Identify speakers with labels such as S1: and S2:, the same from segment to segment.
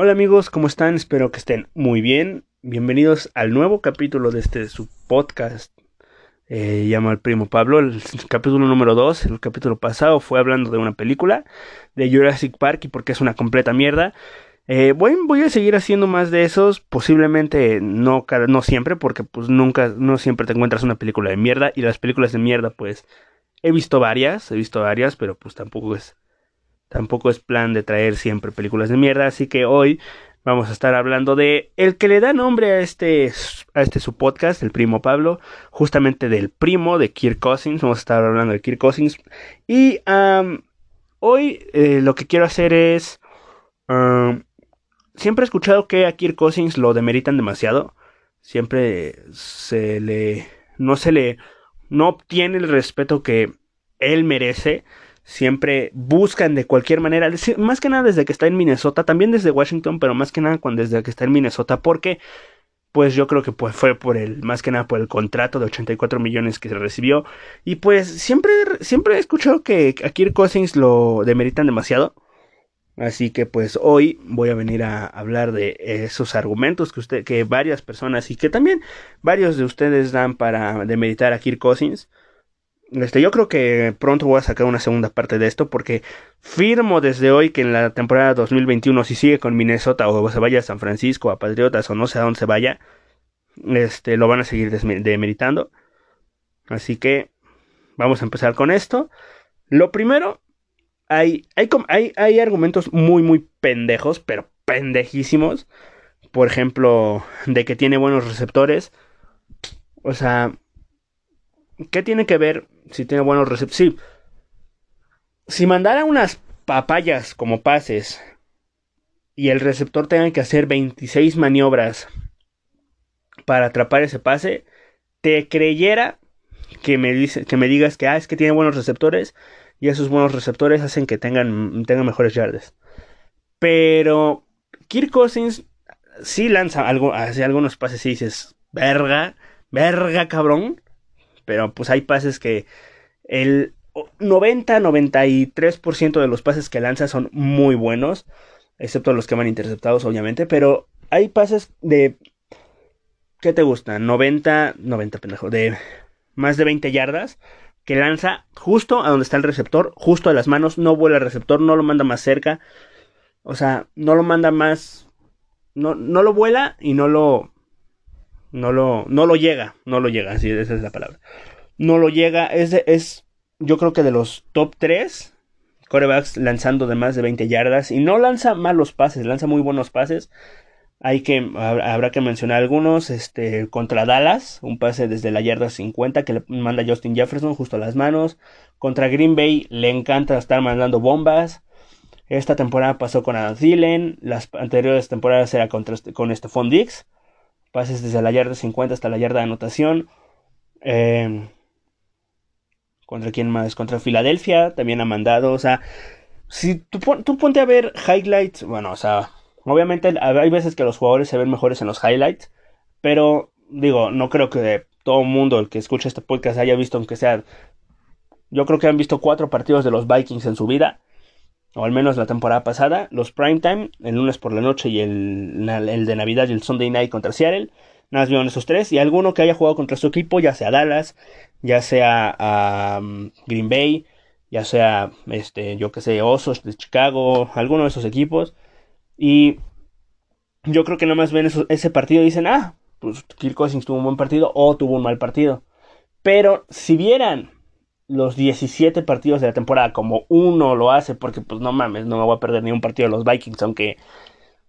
S1: Hola amigos, ¿cómo están? Espero que estén muy bien. Bienvenidos al nuevo capítulo de este su podcast. Eh, llama al primo Pablo, el capítulo número 2. El capítulo pasado fue hablando de una película de Jurassic Park y porque es una completa mierda. Eh, voy, voy, a seguir haciendo más de esos, posiblemente no, no siempre, porque pues nunca, no siempre te encuentras una película de mierda y las películas de mierda pues he visto varias, he visto varias, pero pues tampoco es Tampoco es plan de traer siempre películas de mierda, así que hoy vamos a estar hablando de el que le da nombre a este a este su podcast, el primo Pablo, justamente del primo de Kirk Cousins, vamos a estar hablando de Kirk Cousins. Y hoy eh, lo que quiero hacer es siempre he escuchado que a Kirk Cousins lo demeritan demasiado, siempre se le no se le no obtiene el respeto que él merece siempre buscan de cualquier manera, más que nada desde que está en Minnesota, también desde Washington, pero más que nada desde que está en Minnesota, porque pues yo creo que pues, fue por el, más que nada por el contrato de 84 millones que se recibió, y pues siempre, siempre he escuchado que a Kirk Cousins lo demeritan demasiado, así que pues hoy voy a venir a hablar de esos argumentos que usted, que varias personas y que también varios de ustedes dan para demeritar a Kirk Cousins, este, yo creo que pronto voy a sacar una segunda parte de esto porque firmo desde hoy que en la temporada 2021 si sigue con Minnesota o se vaya a San Francisco, a Patriotas o no sé a dónde se vaya, este, lo van a seguir demeritando. Así que vamos a empezar con esto. Lo primero, hay, hay, hay, hay argumentos muy, muy pendejos, pero pendejísimos. Por ejemplo, de que tiene buenos receptores. O sea, ¿qué tiene que ver si tiene buenos receptores. Si mandara unas papayas como pases y el receptor tenga que hacer 26 maniobras para atrapar ese pase, te creyera que me, dice, que me digas que, ah, es que tiene buenos receptores y esos buenos receptores hacen que tengan, tengan mejores yardas. Pero Kirk Cousins sí lanza algo, hace algunos pases y dices, verga, verga cabrón. Pero pues hay pases que el 90-93% de los pases que lanza son muy buenos, excepto los que van interceptados, obviamente, pero hay pases de... ¿Qué te gusta? 90, 90 pendejo, de más de 20 yardas que lanza justo a donde está el receptor, justo a las manos, no vuela el receptor, no lo manda más cerca, o sea, no lo manda más, no, no lo vuela y no lo, no lo, no lo llega, no lo llega, así esa es la palabra no lo llega. Es, es yo creo que de los top 3 corebacks lanzando de más de 20 yardas. Y no lanza malos pases, lanza muy buenos pases. Hay que, habrá que mencionar algunos. Este, contra Dallas, un pase desde la yarda 50 que le manda Justin Jefferson justo a las manos. Contra Green Bay le encanta estar mandando bombas. Esta temporada pasó con Adam Thielen. Las anteriores temporadas era contra, este, con Stephon Dix. Pases desde la yarda 50 hasta la yarda de anotación. Eh, ¿Contra quién más? Contra Filadelfia también ha mandado. O sea, si tú, tú ponte a ver highlights, bueno, o sea, obviamente hay veces que los jugadores se ven mejores en los highlights, pero digo, no creo que todo el mundo el que escucha este podcast haya visto, aunque sea, yo creo que han visto cuatro partidos de los Vikings en su vida, o al menos la temporada pasada, los primetime, el lunes por la noche y el, el de Navidad y el Sunday Night contra Seattle. Nada más vieron esos tres. Y alguno que haya jugado contra su equipo, ya sea Dallas, ya sea Green Bay, ya sea, este, yo que sé, Osos de Chicago, alguno de esos equipos. Y yo creo que nada más ven ese partido y dicen, ah, pues Kirk Cousins tuvo un buen partido o tuvo un mal partido. Pero si vieran los 17 partidos de la temporada como uno lo hace, porque pues no mames, no me voy a perder ni un partido de los Vikings, aunque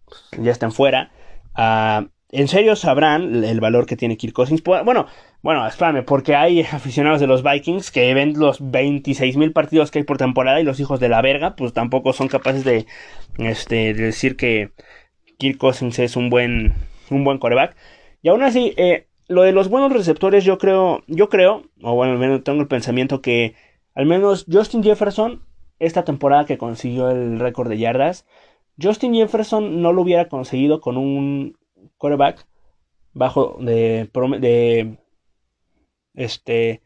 S1: pues, ya estén fuera. Uh, en serio sabrán el valor que tiene Kirk Cousins. Bueno, bueno, espérame, porque hay aficionados de los Vikings que ven los 26.000 partidos que hay por temporada y los hijos de la verga, pues tampoco son capaces de, este, decir que Kirk Cousins es un buen, un buen coreback. Y aún así, eh, lo de los buenos receptores, yo creo, yo creo, o bueno, al menos tengo el pensamiento que al menos Justin Jefferson, esta temporada que consiguió el récord de yardas, Justin Jefferson no lo hubiera conseguido con un quarterback bajo de, de este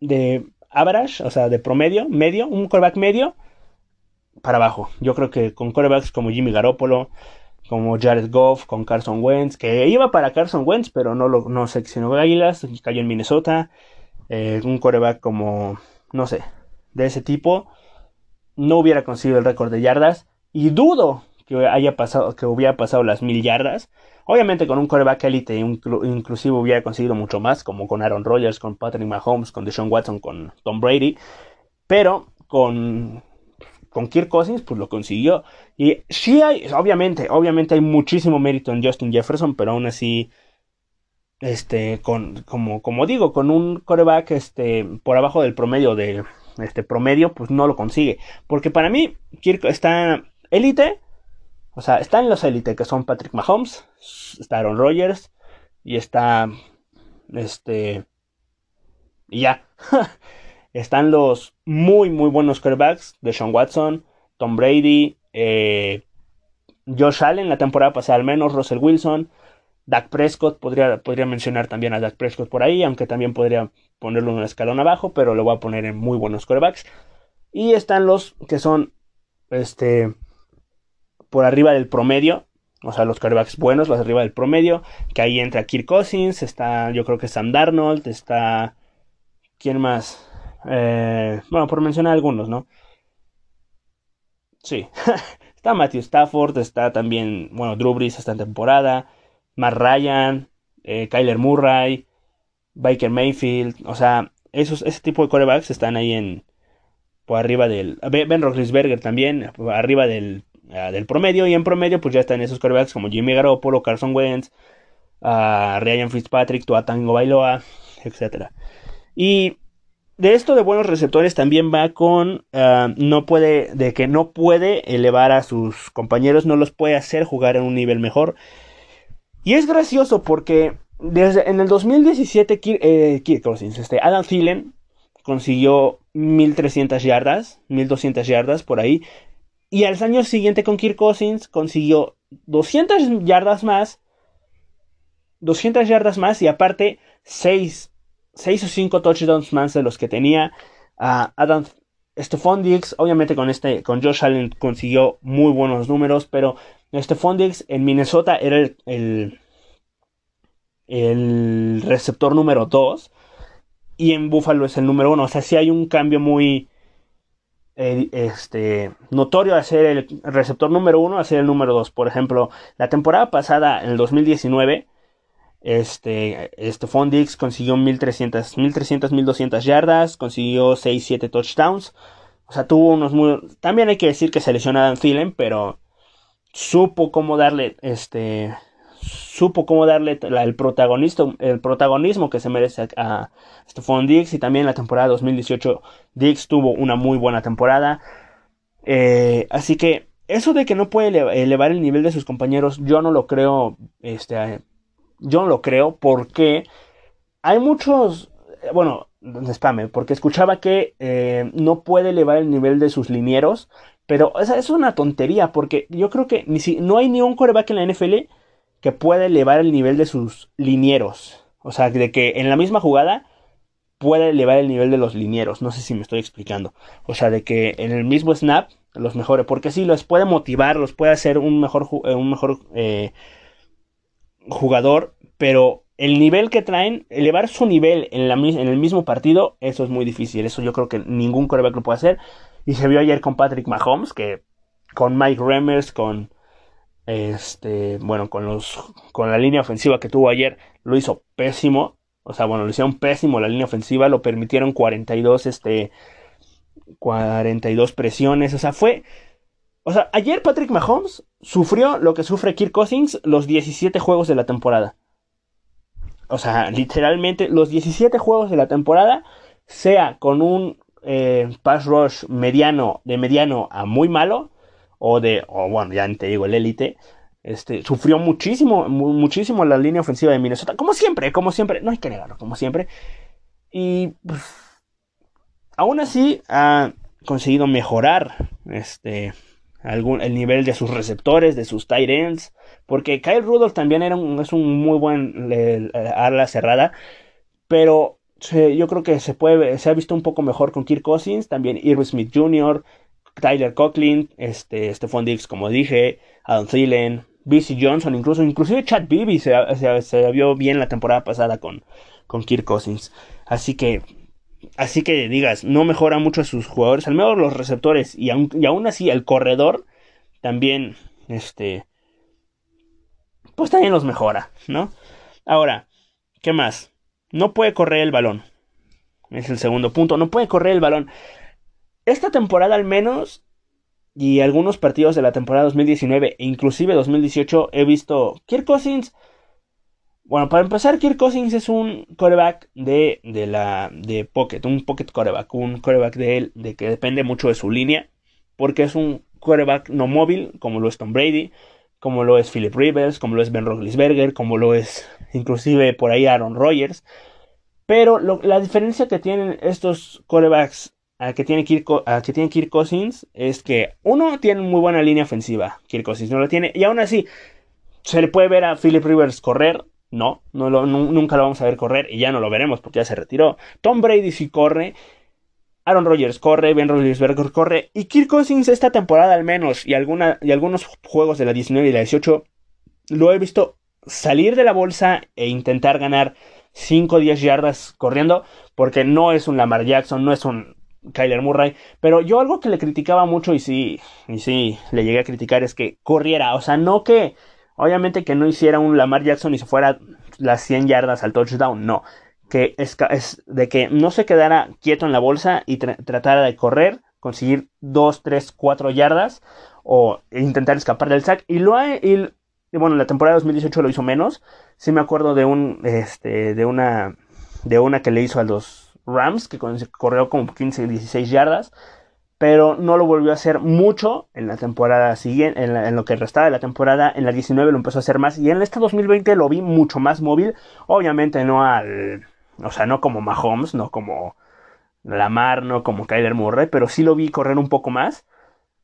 S1: de average, o sea, de promedio, medio, un quarterback medio para abajo. Yo creo que con corebacks como Jimmy Garoppolo, como Jared Goff, con Carson Wentz, que iba para Carson Wentz, pero no lo no seccionó Águilas, cayó en Minnesota. Eh, un coreback como, no sé, de ese tipo, no hubiera conseguido el récord de yardas. Y dudo que haya pasado, que hubiera pasado las mil yardas. Obviamente con un coreback elite inclusive hubiera conseguido mucho más, como con Aaron Rodgers, con Patrick Mahomes, con Deshaun Watson, con Tom Brady. Pero con, con Kirk Cousins, pues lo consiguió. Y sí hay, obviamente, obviamente hay muchísimo mérito en Justin Jefferson, pero aún así, este, con, como, como digo, con un coreback, este, por abajo del promedio de, este, promedio, pues no lo consigue. Porque para mí, Kirk está élite, o sea, están los élite que son Patrick Mahomes, está Aaron Rodgers y está este y ya. están los muy muy buenos quarterbacks de Sean Watson, Tom Brady, eh, Josh Allen la temporada pasada al menos, Russell Wilson, Dak Prescott, podría, podría mencionar también a Dak Prescott por ahí, aunque también podría ponerlo un escalón abajo, pero lo voy a poner en muy buenos quarterbacks. Y están los que son este por arriba del promedio, o sea, los quarterbacks buenos, los arriba del promedio, que ahí entra Kirk Cousins, está, yo creo que Sam Darnold, está, ¿quién más? Eh, bueno, por mencionar algunos, ¿no? Sí, está Matthew Stafford, está también, bueno, Drew Brees está en temporada, Matt Ryan, eh, Kyler Murray, Baker Mayfield, o sea, esos, ese tipo de quarterbacks están ahí en, por arriba del, Ben Roethlisberger también, arriba del del promedio. Y en promedio, pues ya están esos quarterbacks como Jimmy Garoppolo, Carson Wentz, uh, Ryan Fitzpatrick, Tuatango Bailoa, etc. Y de esto de buenos receptores también va con no puede, de que no puede elevar a sus compañeros, no los puede hacer jugar en un nivel mejor. Y es gracioso porque desde en el 2017 eh, este, Adam Thielen consiguió 1300 yardas, 1200 yardas por ahí, y al año siguiente con Kirk Cousins consiguió 200 yardas más. 200 yardas más y aparte 6, 6 o 5 touchdowns más de los que tenía uh, Adam Stephon Diggs. Obviamente con, este, con Josh Allen consiguió muy buenos números, pero Stephon Diggs en Minnesota era el, el, receptor número 2 y en Buffalo es el número 1. O sea, sí hay un cambio muy este, notorio a ser el receptor número uno a ser el número dos. Por ejemplo, la temporada pasada, en el 2019, este, este Fondix consiguió 1300, 1300, 1200 yardas, consiguió 6, 7 touchdowns. O sea, tuvo unos muy... También hay que decir que se lesionó a Dan pero supo cómo darle este supo cómo darle el, protagonista, el protagonismo que se merece a, Stephon Diggs y también la temporada 2018 Diggs tuvo una muy buena temporada. Eh, así que eso de que no puede elevar el nivel de sus compañeros, yo no lo creo, este, yo no lo creo porque hay muchos, bueno, espame, porque escuchaba que eh, no puede elevar el nivel de sus linieros, pero esa es una tontería porque yo creo que ni si, no hay ni un coreback en la NFL que puede elevar el nivel de sus linieros. O sea, de que en la misma jugada puede elevar el nivel de los linieros. No sé si me estoy explicando. O sea, de que en el mismo snap los mejore. Porque sí, los puede motivar, los puede hacer un mejor, eh, un mejor eh, jugador. Pero el nivel que traen, elevar su nivel en, la, en, el mismo partido, eso es muy difícil. Eso yo creo que ningún coreback lo puede hacer. Y se vio ayer con Patrick Mahomes, que con Mike Remmers, con este, bueno, con los con la línea ofensiva que tuvo ayer lo hizo pésimo, o sea, bueno, lo hicieron pésimo la línea ofensiva, lo permitieron 42 este 42 presiones, o sea, fue o sea, ayer Patrick Mahomes sufrió lo que sufre Kirk Cousins los 17 juegos de la temporada. O sea, literalmente los 17 juegos de la temporada, sea con un eh, pass rush mediano, de mediano a muy malo, o de, o bueno, ya te digo, el élite, este, sufrió muchísimo, muchísimo la línea ofensiva de Minnesota, como siempre, como siempre, no hay que negarlo, como siempre. Y pues, aún así ha conseguido mejorar este, algún, el nivel de sus receptores, de sus tight ends, porque Kyle Rudolph también era un, es un muy buen ala cerrada, pero yo creo que se puede, se ha visto un poco mejor con Kirk Cousins, también Irving Smith Jr., Tyler Coughlin, este, Stephon Diggs, como dije, Adam Thielen, BC Johnson, incluso, inclusive Chad Beebe se, se, vio bien la temporada pasada con, con Kirk Cousins. Así que, así que digas, no mejora mucho a sus jugadores, al menos los receptores, y aún, y aún así el corredor también, este, pues también los mejora, ¿no? Ahora, ¿qué más? No puede correr el balón. Es el segundo punto, no puede correr el balón. Esta temporada al menos y algunos partidos de la temporada 2019 e inclusive 2018 he visto Kirk Cousins. Bueno, para empezar, Kirk Cousins es un coreback de, de la de pocket, un pocket coreback, un coreback de él de que depende mucho de su línea, porque es un coreback no móvil, como lo es Tom Brady, como lo es Philip Rivers, como lo es Ben Roethlisberger, como lo es inclusive por ahí Aaron Rodgers. Pero la diferencia que tienen estos corebacks a que tiene Kirk, que tiene Kirk Cousins es que uno tiene muy buena línea ofensiva, Kirk Cousins no lo tiene, y aún así se le puede ver a Philip Rivers correr, no, nunca lo vamos a ver correr y ya no lo veremos porque ya se retiró. Tom Brady sí corre, Aaron Rodgers corre, Ben Roethlisberger corre y Kirk Cousins esta temporada al menos y, y algunos juegos de la 19 y la 18 lo he visto salir de la bolsa e intentar ganar 5 o 10 yardas corriendo porque no es un Lamar Jackson, no es un Kyler Murray. Pero yo algo que le criticaba mucho y sí, y sí, le llegué a criticar es que corriera. O sea, no que, obviamente que no hiciera un Lamar Jackson y se fuera las 100 yardas al touchdown, no. Que es, de que no se quedara quieto en la bolsa y tratara de correr, conseguir 2, 3, 4 yardas o intentar escapar del sack. Y lo ha, y, bueno, la temporada 2018 lo hizo menos. Sí me acuerdo de un, este, de una, de una que le hizo a los Rams, que corrió como 15, 16 yardas, pero no lo volvió a hacer mucho en la temporada siguiente, en, lo que restaba de la temporada, en la 19 lo empezó a hacer más, y en esta 2020 lo vi mucho más móvil, obviamente no al, o sea, no como Mahomes, no como Lamar, no como Kyler Murray, pero sí lo vi correr un poco más,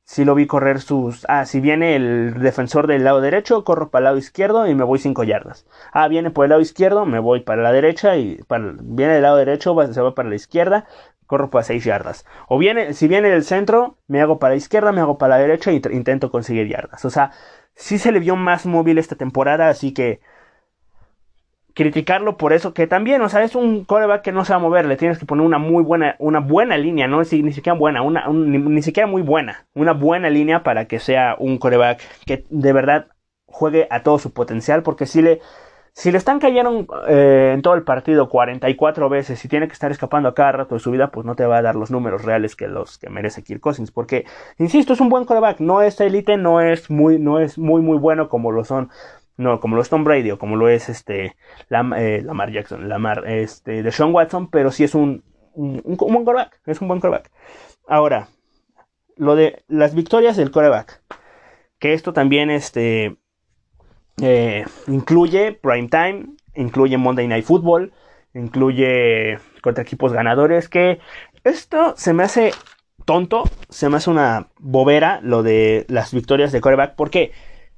S1: sí lo vi correr sus... Ah, si viene el defensor del lado derecho, corro para el lado izquierdo y me voy 5 yardas. Ah, viene por el lado izquierdo, me voy para la derecha y para... viene del lado derecho, se va para la izquierda, corro para 6 yardas. O viene, si viene del centro, me hago para la izquierda, me hago para la derecha y intento conseguir yardas. O sea, sí se le vio más móvil esta temporada, así que criticarlo por eso, que también, o sea, es un coreback que no se va a mover, le tienes que poner una muy buena, una buena línea, no es ni siquiera buena, una, ni, siquiera muy buena, una buena línea para que sea un coreback que de verdad juegue a todo su potencial, porque si le, si le están cayendo eh, en todo el partido 44 veces y tiene que estar escapando a cada rato de su vida, pues no te va a dar los números reales que los que merece Kirk Cousins, porque, insisto, es un buen coreback, no es élite, no es muy, no es muy, muy bueno como lo son no como lo es Tom Brady o como lo es este eh, Lamar Jackson, Lamar este de Sean Watson, pero sí es un, un, buen quarterback, es un buen quarterback. Ahora, lo de las victorias del quarterback, que esto también este eh, incluye prime time, incluye Monday Night Football, incluye contra equipos ganadores, que esto se me hace tonto, se me hace una bobera lo de las victorias de quarterback, ¿por qué?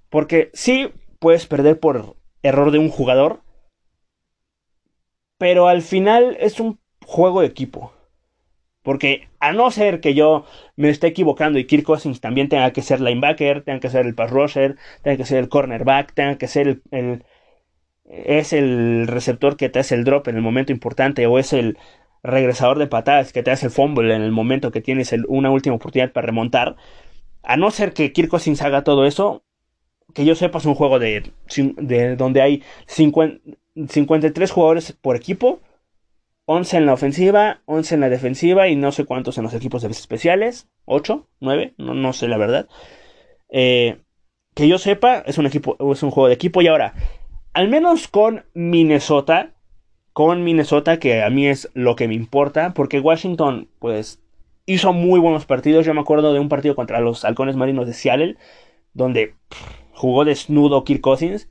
S1: Porque sí, puedes perder por error de un jugador. Pero al final es un juego de equipo. Porque a no ser que yo me esté equivocando y Kirk Cousins también tenga que ser linebacker, tenga que ser el pass rusher, tenga que ser el cornerback, tenga que ser el, es el receptor que te hace el drop en el momento importante o es el regresador de patadas que te hace el fumble en el momento que tienes una última oportunidad para remontar. A no ser que Kirk Cousins haga todo eso, que yo sepa, es un juego de, de donde hay 53 jugadores por equipo, 11 en la ofensiva, 11 en la defensiva y no sé cuántos en los equipos especiales, 8, 9, no, no sé la verdad. Eh, que yo sepa, es un, equipo, es un juego de equipo y ahora, al menos con Minnesota, con Minnesota, que a mí es lo que me importa, porque Washington, pues, hizo muy buenos partidos. Yo me acuerdo de un partido contra los halcones marinos de Seattle, donde jugó desnudo Kirk Cousins.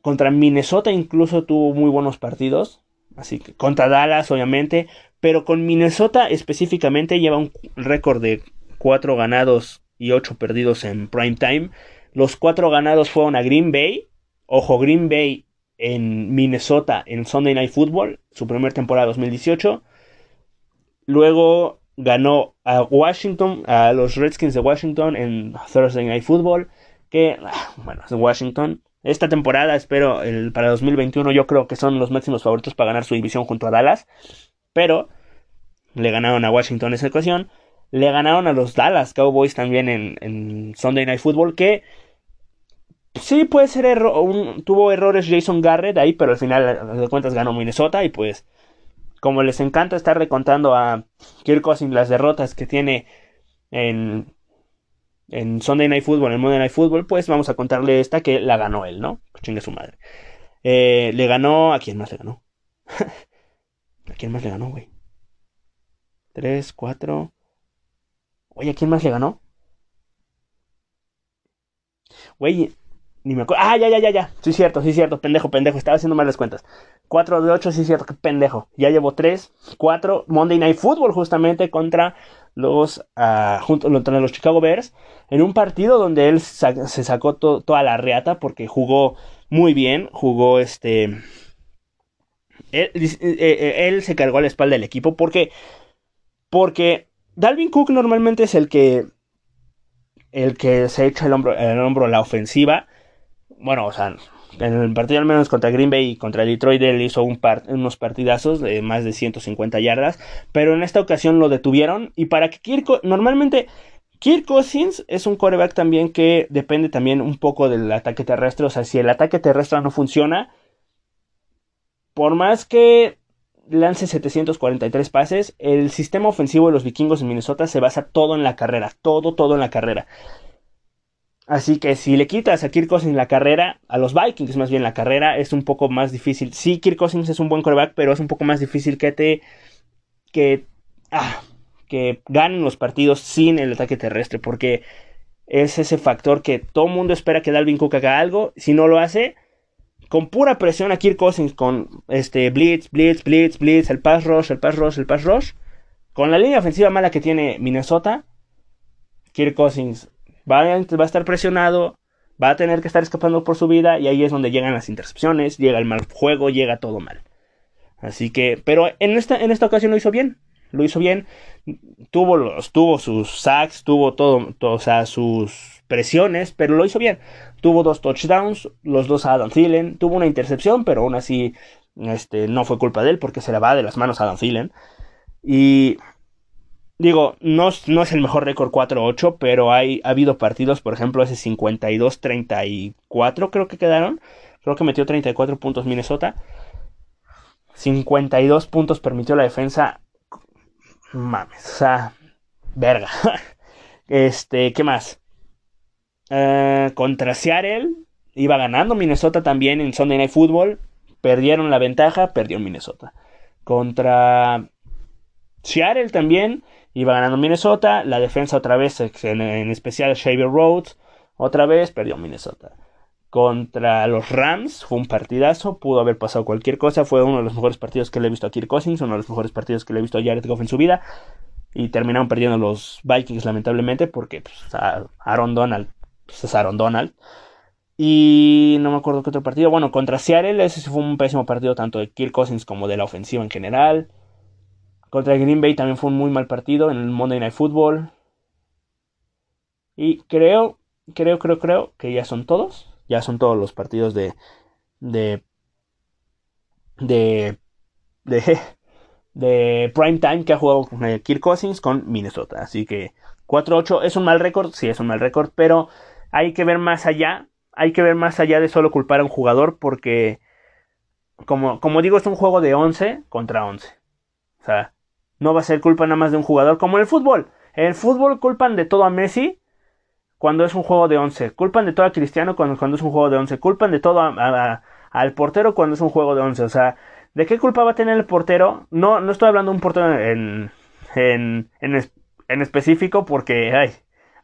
S1: Contra Minnesota incluso tuvo muy buenos partidos. Así que contra Dallas, obviamente. Pero con Minnesota específicamente lleva un récord de 4 ganados y 8 perdidos en prime time. Los 4 ganados fueron a Green Bay. Ojo, Green Bay en Minnesota en Sunday Night Football, su primera temporada 2018. Luego ganó a Washington, a los Redskins de Washington en Thursday Night Football, que, ah, bueno, es Washington. Esta temporada, espero, el, para 2021 yo creo que son los máximos favoritos para ganar su división junto a Dallas, pero le ganaron a Washington esa ocasión. Le ganaron a los Dallas Cowboys también en, Sunday Night Football, que sí puede ser error, tuvo errores Jason Garrett ahí, pero al final de cuentas ganó Minnesota y pues como les encanta estar recontando a Kirk Cousins las derrotas que tiene en, en Sunday Night Football, en Monday Night Football, pues vamos a contarle esta que la ganó él, ¿no? Chingue su madre. Eh, le ganó. ¿A quién más le ganó? ¿A quién más le ganó, güey? Tres, cuatro. Oye, ¿a quién más le ganó? Güey, ni me acuerdo. Ah, ya, ya, ya, ya. Sí, cierto, sí, cierto. Pendejo, pendejo. Estaba haciendo malas cuentas. 4 de 8, sí, cierto. Qué pendejo. Ya llevo 3, 4. Monday Night Football, justamente contra los, uh, junto, contra los Chicago Bears. En un partido donde él se sacó toda la reata porque jugó muy bien. Jugó este. Él, eh, eh, él se cargó a la espalda del equipo porque. Porque Dalvin Cook normalmente es el que el que se echa el hombro, el hombro la ofensiva. Bueno, o sea, en el partido al menos contra Green Bay y contra Detroit él hizo un unos partidazos de más de 150 yardas, pero en esta ocasión lo detuvieron y para que Kirk normalmente Kirk Cousins es un coreback también que depende también un poco del ataque terrestre, o sea, si el ataque terrestre no funciona, por más que lance 743 pases. El sistema ofensivo de los vikingos en Minnesota se basa todo en la carrera. Todo, todo en la carrera. Así que si le quitas a Kirk Cousins la carrera, a los Vikings más bien la carrera, es un poco más difícil. Sí, Kirk Cousins es un buen coreback, pero es un poco más difícil que te. que. Ah, que ganen los partidos sin el ataque terrestre. Porque es ese factor que todo mundo espera que Dalvin Cook haga algo. Si no lo hace, con pura presión a Kirk Cousins, con este blitz, blitz, blitz, blitz, el pass rush, el pass rush, el pass rush. Con la línea ofensiva mala que tiene Minnesota, Kirk Cousins va a, estar presionado, va a tener que estar escapando por su vida y ahí es donde llegan las intercepciones, llega el mal juego, llega todo mal. Así que, pero en esta, en esta ocasión lo hizo bien, lo hizo bien, tuvo, los, tuvo sus sacks, tuvo todo, o sea, sus presiones, pero lo hizo bien. Tuvo dos touchdowns, los dos a Adam Thielen. Tuvo una intercepción, pero aún así este, no fue culpa de él porque se le va de las manos a Adam Thielen. Y digo, no, no es el mejor récord 4-8, pero hay, ha habido partidos, por ejemplo, ese 52-34 creo que quedaron. Creo que metió 34 puntos Minnesota. 52 puntos permitió la defensa. Mames, o sea, verga. Este, ¿qué más? Eh, contra Seattle iba ganando Minnesota también en Sunday Night Football. Perdieron la ventaja, perdió Minnesota. Contra Seattle también iba ganando Minnesota. La defensa otra vez, en, especial Shaver Rhodes, otra vez perdió Minnesota. Contra los Rams fue un partidazo, pudo haber pasado cualquier cosa. Fue uno de los mejores partidos que le he visto a Kirk Cousins, uno de los mejores partidos que le he visto a Jared Goff en su vida. Y terminaron perdiendo los Vikings, lamentablemente, porque pues, Aaron Donald Aaron Donald. Y no me acuerdo qué otro partido. Bueno, contra Seattle, ese fue un pésimo partido tanto de Kirk Cousins como de la ofensiva en general. Contra Green Bay también fue un muy mal partido en el Monday Night Football. Y creo, creo, creo, creo que ya son todos. Ya son todos los partidos de. de. de. de. de prime time que ha jugado Kirk Cousins con Minnesota. Así que 4-8 es un mal récord, sí es un mal récord, pero hay que ver más allá, hay que ver más allá de solo culpar a un jugador porque, como, como digo, es un juego de 11 contra 11. O sea, no va a ser culpa nada más de un jugador como en el fútbol. En el fútbol culpan de todo a Messi cuando es un juego de 11. Culpan de todo a Cristiano cuando, es un juego de 11. Culpan de todo al portero cuando es un juego de 11. O sea, ¿de qué culpa va a tener el portero? No, no estoy hablando de un portero en, en, en, en específico porque, ay,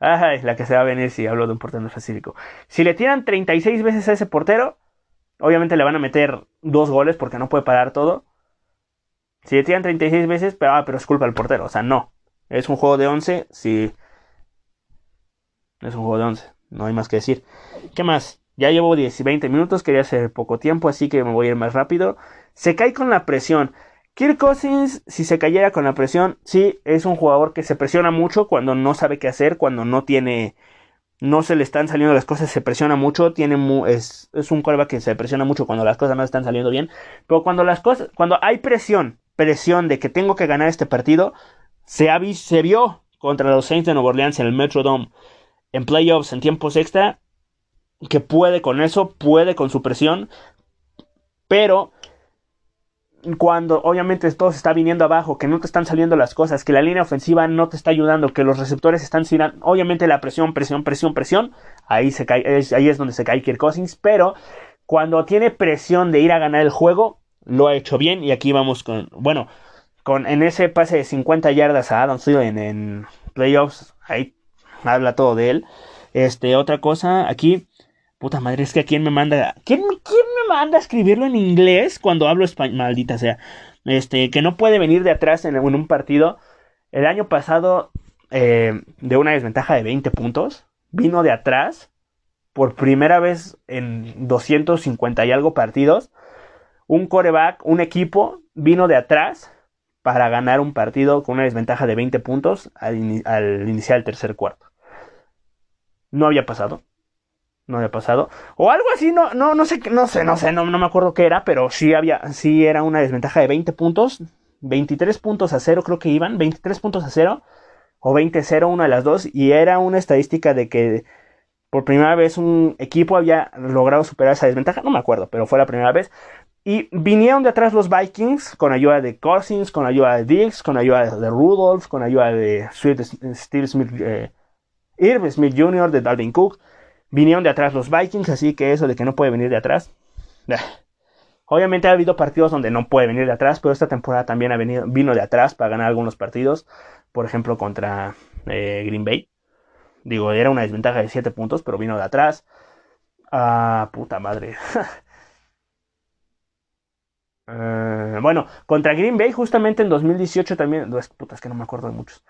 S1: Ay, la que se va a venir si hablo de un portero específico. Si le tiran 36 veces a ese portero, obviamente le van a meter dos goles porque no puede parar todo. Si le tiran 36 veces, pero, ah, pero es culpa del portero. O sea, no. Es un juego de 11. Si. Es un juego de 11. No hay más que decir. ¿Qué más? Ya llevo 10 y 20 minutos. Quería hacer poco tiempo, así que me voy a ir más rápido. Se cae con la presión. Kirk Cousins, si se cayera con la presión, sí, es un jugador que se presiona mucho cuando no sabe qué hacer, cuando no tiene, no se le están saliendo las cosas, se presiona mucho, tiene es, es un coreback que se presiona mucho cuando las cosas no están saliendo bien, pero cuando las cosas, cuando hay presión, presión de que tengo que ganar este partido, se, se vio contra los Saints de Nueva Orleans en el Metrodome en playoffs en tiempos extra, que puede con eso, puede con su presión, pero cuando obviamente todo se está viniendo abajo, que no te están saliendo las cosas, que la línea ofensiva no te está ayudando, que los receptores están sin obviamente la presión, presión, presión, presión, ahí se cae, ahí es donde se cae Kirk Cousins, pero cuando tiene presión de ir a ganar el juego, lo ha hecho bien y aquí vamos con, bueno, con en ese pase de 50 yardas a Adam en playoffs, ahí habla todo de él. Este, otra cosa, aquí Puta madre, es que a quién me manda. ¿Quién, quién me manda a escribirlo en inglés cuando hablo español? Maldita sea. Este, que no puede venir de atrás en, un partido. El año pasado, eh, de una desventaja de 20 puntos, vino de atrás por primera vez en 250 y algo partidos. Un coreback, un equipo, vino de atrás para ganar un partido con una desventaja de 20 puntos al, iniciar el tercer cuarto. No había pasado no había pasado. O algo así, no, no, no sé, no sé, no sé, no, no me acuerdo qué era, pero sí había, sí era una desventaja de 20 puntos, 23 puntos a 0 creo que iban, 23 puntos a 0 o 20-0, una de las dos, y era una estadística de que por primera vez un equipo había logrado superar esa desventaja, no me acuerdo, pero fue la primera vez. Y vinieron de atrás los Vikings con ayuda de Cousins, con ayuda de Diggs, con ayuda de Rudolph, con ayuda de Steve Smith, eh, Irv Smith Jr., de Dalvin Cook. Vinieron de atrás los Vikings, así que eso de que no puede venir de atrás. Obviamente ha habido partidos donde no puede venir de atrás, pero esta temporada también ha venido, vino de atrás para ganar algunos partidos. Por ejemplo, contra eh, Green Bay. Digo, era una desventaja de 7 puntos, pero vino de atrás. Ah, puta madre. Eh, bueno, contra Green Bay, justamente en 2018 también. Putas, que no me acuerdo de muchos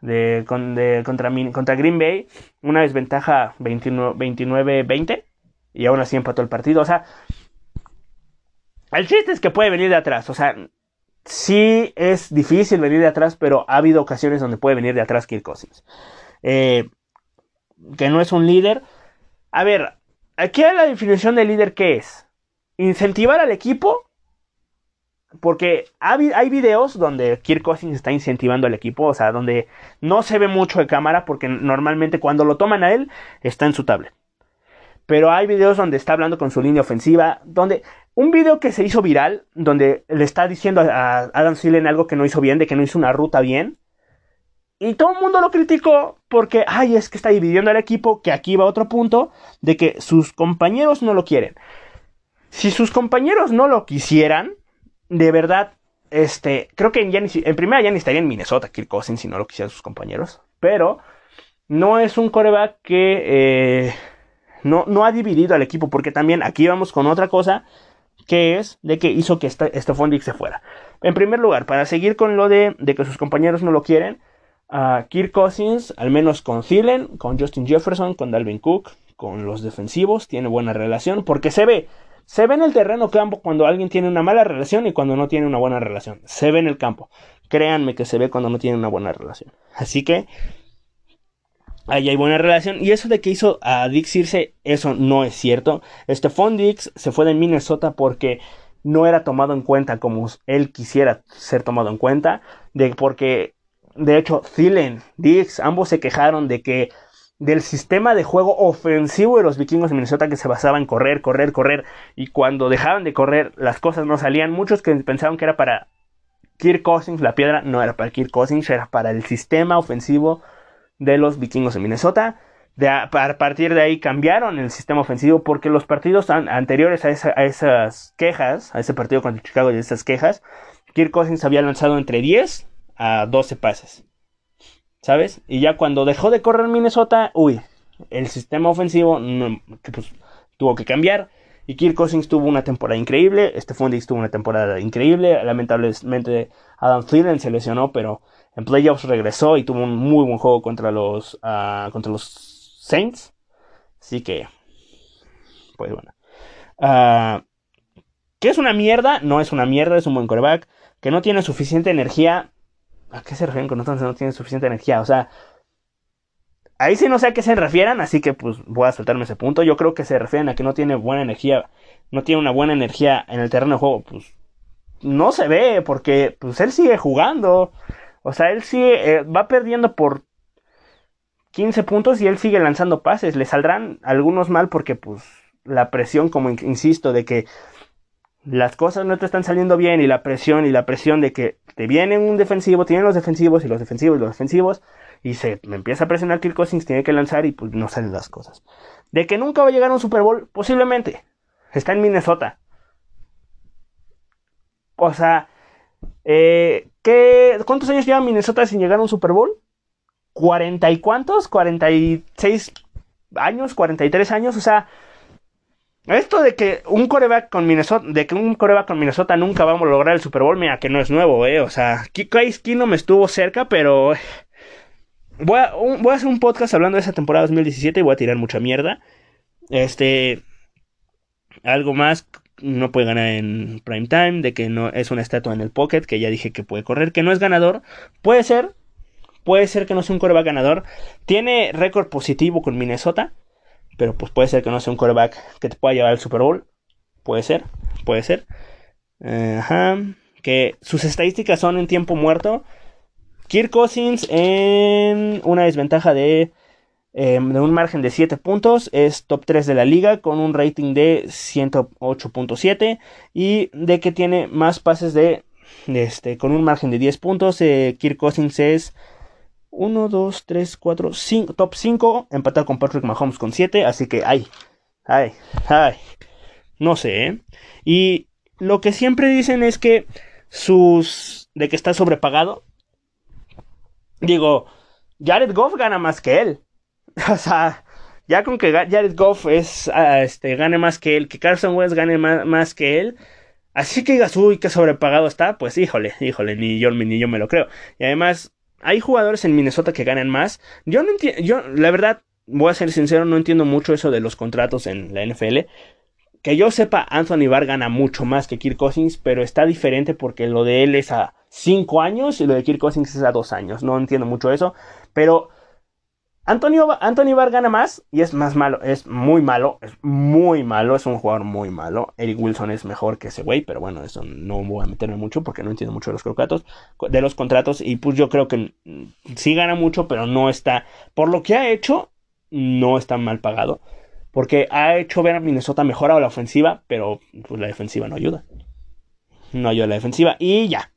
S1: de, contra, contra Green Bay, una desventaja 29-20 y aún así empató el partido. O sea, el chiste es que puede venir de atrás. O sea, sí es difícil venir de atrás, pero ha habido ocasiones donde puede venir de atrás Kirk Cousins. Eh, que no es un líder. A ver, aquí hay la definición de líder que es incentivar al equipo porque hay videos donde Kirk Cousins está incentivando al equipo, o sea, donde no se ve mucho de cámara porque normalmente cuando lo toman a él está en su tablet. Pero hay videos donde está hablando con su línea ofensiva, donde un video que se hizo viral, donde le está diciendo a Adam Thielen algo que no hizo bien, de que no hizo una ruta bien. Y todo el mundo lo criticó porque, ay, es que está dividiendo al equipo, que aquí va otro punto, de que sus compañeros no lo quieren. Si sus compañeros no lo quisieran, de verdad, este, creo que en, primera ya ni estaría en Minnesota Kirk Cousins si no lo quisieran sus compañeros. Pero no es un coreback que eh, no, no ha dividido al equipo. Porque también aquí vamos con otra cosa que es de que hizo que este, este se fuera. En primer lugar, para seguir con lo de, de que sus compañeros no lo quieren, a Kirk Cousins, al menos con Thielen, con Justin Jefferson, con Dalvin Cook, con los defensivos, tiene buena relación porque se ve se ve en el terreno campo cuando alguien tiene una mala relación y cuando no tiene una buena relación. Se ve en el campo. Créanme que se ve cuando no tiene una buena relación. Así que ahí hay buena relación. Y eso de que hizo a Dix irse, eso no es cierto. Stephon Dix se fue de Minnesota porque no era tomado en cuenta como él quisiera ser tomado en cuenta. De porque, de hecho, Thielen, Dix, ambos se quejaron de que del sistema de juego ofensivo de los vikingos de Minnesota que se basaba en correr, correr, correr. Y cuando dejaban de correr, las cosas no salían. Muchos que pensaban que era para Kirk Cousins, la piedra no era para Kirk Cousins, era para el sistema ofensivo de los vikingos de Minnesota. De a, partir de ahí cambiaron el sistema ofensivo porque los partidos anteriores a, a, esas quejas, a ese partido contra Chicago y esas quejas, Kirk Cousins había lanzado entre 10 a 12 pases. ¿Sabes? Y ya cuando dejó de correr Minnesota, uy, el sistema ofensivo pues, tuvo que cambiar. Y Kirk Cousins tuvo una temporada increíble. Este Fundix tuvo una temporada increíble. Lamentablemente Adam Thielen se lesionó, pero en playoffs regresó y tuvo un muy buen juego contra los, ah, contra los Saints. Así que, pues bueno. Uh, ¿Qué es una mierda? No es una mierda, es un buen coreback. que no tiene suficiente energía. ¿A qué se refieren con nosotros no tiene suficiente energía? O sea, ahí sí no sé a qué se refieran, así que pues voy a saltarme ese punto. Yo creo que se refieren a que no tiene buena energía, no tiene una buena energía en el terreno de juego. Pues no se ve, porque pues él sigue jugando. O sea, él sigue, eh, va perdiendo por 15 puntos y él sigue lanzando pases. Le saldrán algunos mal porque pues la presión, como insisto, de que las cosas no te están saliendo bien y la presión y la presión de que te viene un defensivo, tienen los defensivos y los defensivos y los defensivos y se me empieza a presionar Kirk Cousins, tiene que lanzar y pues no salen las cosas. De que nunca va a llegar a un Super Bowl, posiblemente. Está en Minnesota. O sea, eh, ¿qué, ¿cuántos años lleva Minnesota sin llegar a un Super Bowl? ¿40 y cuántos? ¿46 años? ¿43 años? O sea, esto de que un coreback con Minnesota, de que un coreback con Minnesota nunca vamos a lograr el Super Bowl, mira que no es nuevo, eh. O sea, Case me estuvo cerca, pero voy a, voy a hacer un podcast hablando de esa temporada 2017 y voy a tirar mucha mierda. Este, algo más, no puede ganar en prime time, de que no es una estatua en el pocket, que ya dije que puede correr, que no es ganador, puede ser, puede ser que no sea un coreback ganador, tiene récord positivo con Minnesota pero pues puede ser que no sea un quarterback que te pueda llevar al Super Bowl. Puede ser, puede ser. ajá. Que sus estadísticas son en tiempo muerto. Kirk Cousins en una desventaja de, em, de un margen de 7 puntos. Es top 3 de la liga con un rating de 108.7. Y de que tiene más pases de, este, con un margen de 10 puntos. Eh, Kirk Cousins es 1, 2, 3, 4, 5, top 5, empatado con Patrick Mahomes con 7, así que ay, ay, ay, no sé, ¿eh? Y lo que siempre dicen es que sus, de que está sobrepagado, digo, Jared Goff gana más que él, o sea, ya con que Jared Goff es, ah, este, gane más que él, que Carson Wentz gane más, más que él, Así que digas, uy, qué sobrepagado está, pues híjole, híjole, ni yo, ni yo me lo creo. Y además, hay jugadores en Minnesota que ganan más. Yo no entiendo, yo la verdad, voy a ser sincero, no entiendo mucho eso de los contratos en la NFL. Que yo sepa, Anthony Barr gana mucho más que Kirk Cousins, pero está diferente porque lo de él es a 5 años y lo de Kirk Cousins es a 2 años. No entiendo mucho eso, pero Antonio, Anthony Barr gana más y es más malo, es muy malo, es muy malo, es un jugador muy malo. Eric Wilson es mejor que ese güey, pero bueno, eso no voy a meterme mucho porque no entiendo mucho de los contratos, de los contratos y pues yo creo que sí gana mucho, pero no está, por lo que ha hecho, no está mal pagado. Porque ha hecho ver a Minnesota mejorado la ofensiva, pero pues la defensiva no ayuda. No ayuda la defensiva y ya.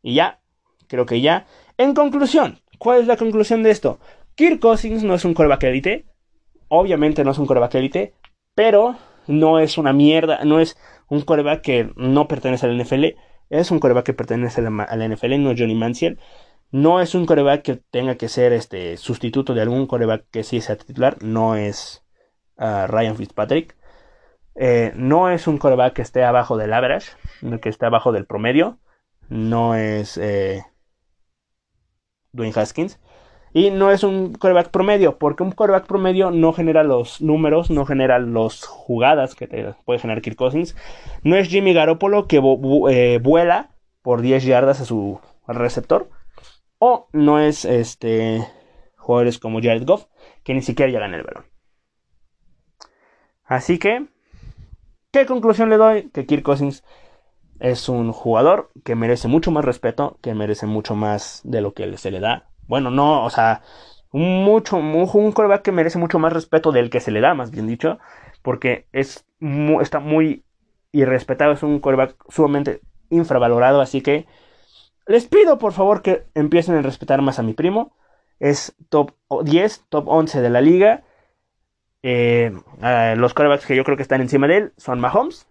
S1: Y ya, creo que ya. En conclusión, ¿Cuál es la conclusión de esto? Kirk Cousins no es un coreback élite. Obviamente no es un coreback élite. Pero no es una mierda. No es un coreback que no pertenece al NFL. Es un coreback que pertenece a la, NFL. No Johnny Manziel. No es un coreback que tenga que ser este sustituto de algún coreback que sí sea titular. No es ah, Ryan Fitzpatrick. Eh, no es un coreback que esté abajo del average. Que esté abajo del promedio. No es. Eh, Dwayne Haskins. Y no es un coreback promedio, porque un coreback promedio no genera los números, no genera las jugadas que te puede generar Kirk Cousins. No es Jimmy Garoppolo que eh, vuela por 10 yardas a su receptor. O no es este jugadores como Jared Goff, que ni siquiera llegan el balón. Así que, ¿qué conclusión le doy? Que Kirk Cousins es un jugador que merece mucho más respeto, que merece mucho más de lo que se le da. Bueno, no, o sea, un, mucho, un, coreback que merece mucho más respeto del que se le da, más bien dicho, porque es, está muy irrespetado, es un coreback sumamente infravalorado, así que les pido por favor que empiecen a respetar más a mi primo. Es top 10, top 11 de la liga. Eh, los corebacks que yo creo que están encima de él son Mahomes,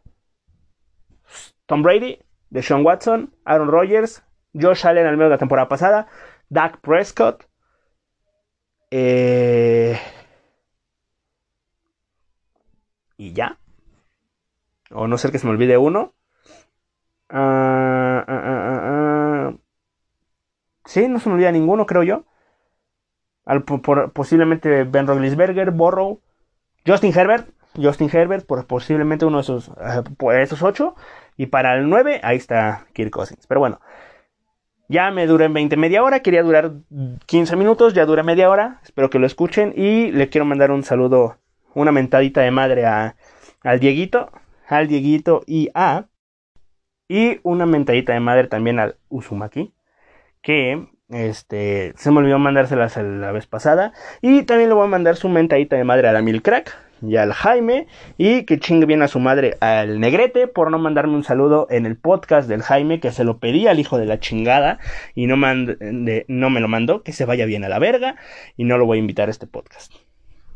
S1: Tom Brady, Deshaun Watson, Aaron Rodgers, Josh Allen al menos la temporada pasada, Dak Prescott, eh, y ya. O no ser que se me olvide uno. Ah, sí, no se me olvida ninguno, creo yo. posiblemente Ben Roethlisberger, Borrow, Justin Herbert. Justin Herbert, por posiblemente uno de esos, esos ocho. Y para el 9, ahí está Kirk Cousins. Pero bueno, ya me duré en 20 media hora, quería durar 15 minutos, ya dura media hora, espero que lo escuchen y le quiero mandar un saludo, una mentadita de madre a, al Dieguito, al Dieguito y a... Y una mentadita de madre también al Uzumaki, que este, se me olvidó mandárselas la vez pasada. Y también le voy a mandar su mentadita de madre a la Milcrack y al Jaime. Y que chingue bien a su madre al Negrete por no mandarme un saludo en el podcast del Jaime, que se lo pedí al hijo de la chingada y no, no me lo mandó. Que se vaya bien a la verga y no lo voy a invitar a este podcast.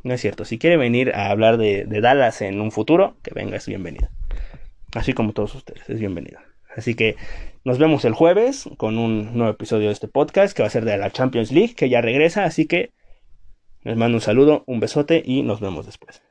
S1: No es cierto, si quiere venir a hablar de, de Dallas en un futuro, que venga, es bienvenido. Así como todos ustedes, es bienvenido. Así que nos vemos el jueves con un nuevo episodio de este podcast que va a ser de la Champions League, que ya regresa. Así que les mando un saludo, un besote y nos vemos después.